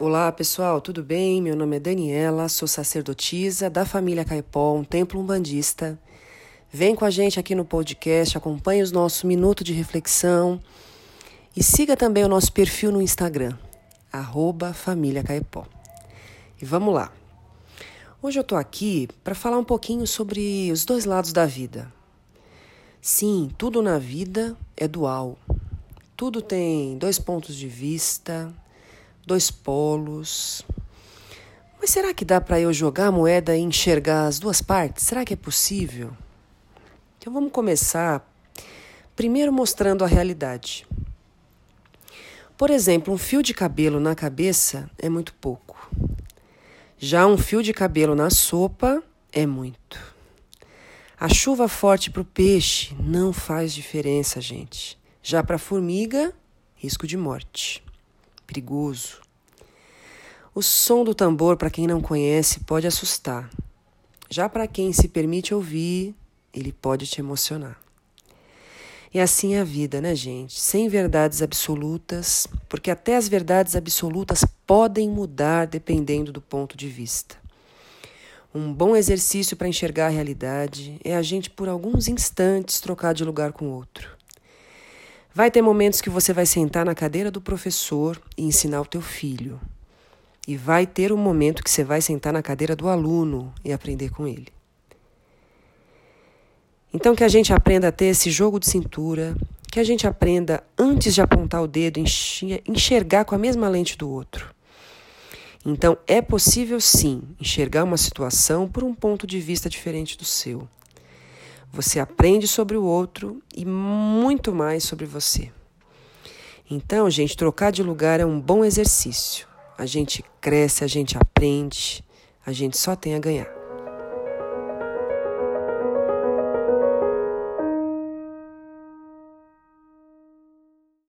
Olá pessoal, tudo bem? Meu nome é Daniela, sou sacerdotisa da família Caipó, um templo umbandista. Vem com a gente aqui no podcast, acompanhe os nossos minutos de reflexão e siga também o nosso perfil no Instagram, arroba Família Caipó. E vamos lá. Hoje eu tô aqui para falar um pouquinho sobre os dois lados da vida. Sim, tudo na vida é dual. Tudo tem dois pontos de vista, dois polos. Mas será que dá para eu jogar a moeda e enxergar as duas partes? Será que é possível? Então vamos começar primeiro mostrando a realidade. Por exemplo, um fio de cabelo na cabeça é muito pouco. Já um fio de cabelo na sopa é muito. A chuva forte para o peixe não faz diferença, gente. Já para a formiga, risco de morte perigoso. O som do tambor, para quem não conhece, pode assustar. Já para quem se permite ouvir, ele pode te emocionar. E assim é a vida, né, gente? Sem verdades absolutas, porque até as verdades absolutas podem mudar dependendo do ponto de vista. Um bom exercício para enxergar a realidade é a gente, por alguns instantes, trocar de lugar com outro. Vai ter momentos que você vai sentar na cadeira do professor e ensinar o teu filho. E vai ter um momento que você vai sentar na cadeira do aluno e aprender com ele. Então que a gente aprenda a ter esse jogo de cintura, que a gente aprenda antes de apontar o dedo, enxergar com a mesma lente do outro. Então é possível sim enxergar uma situação por um ponto de vista diferente do seu. Você aprende sobre o outro e muito mais sobre você. Então, gente, trocar de lugar é um bom exercício. A gente cresce, a gente aprende, a gente só tem a ganhar.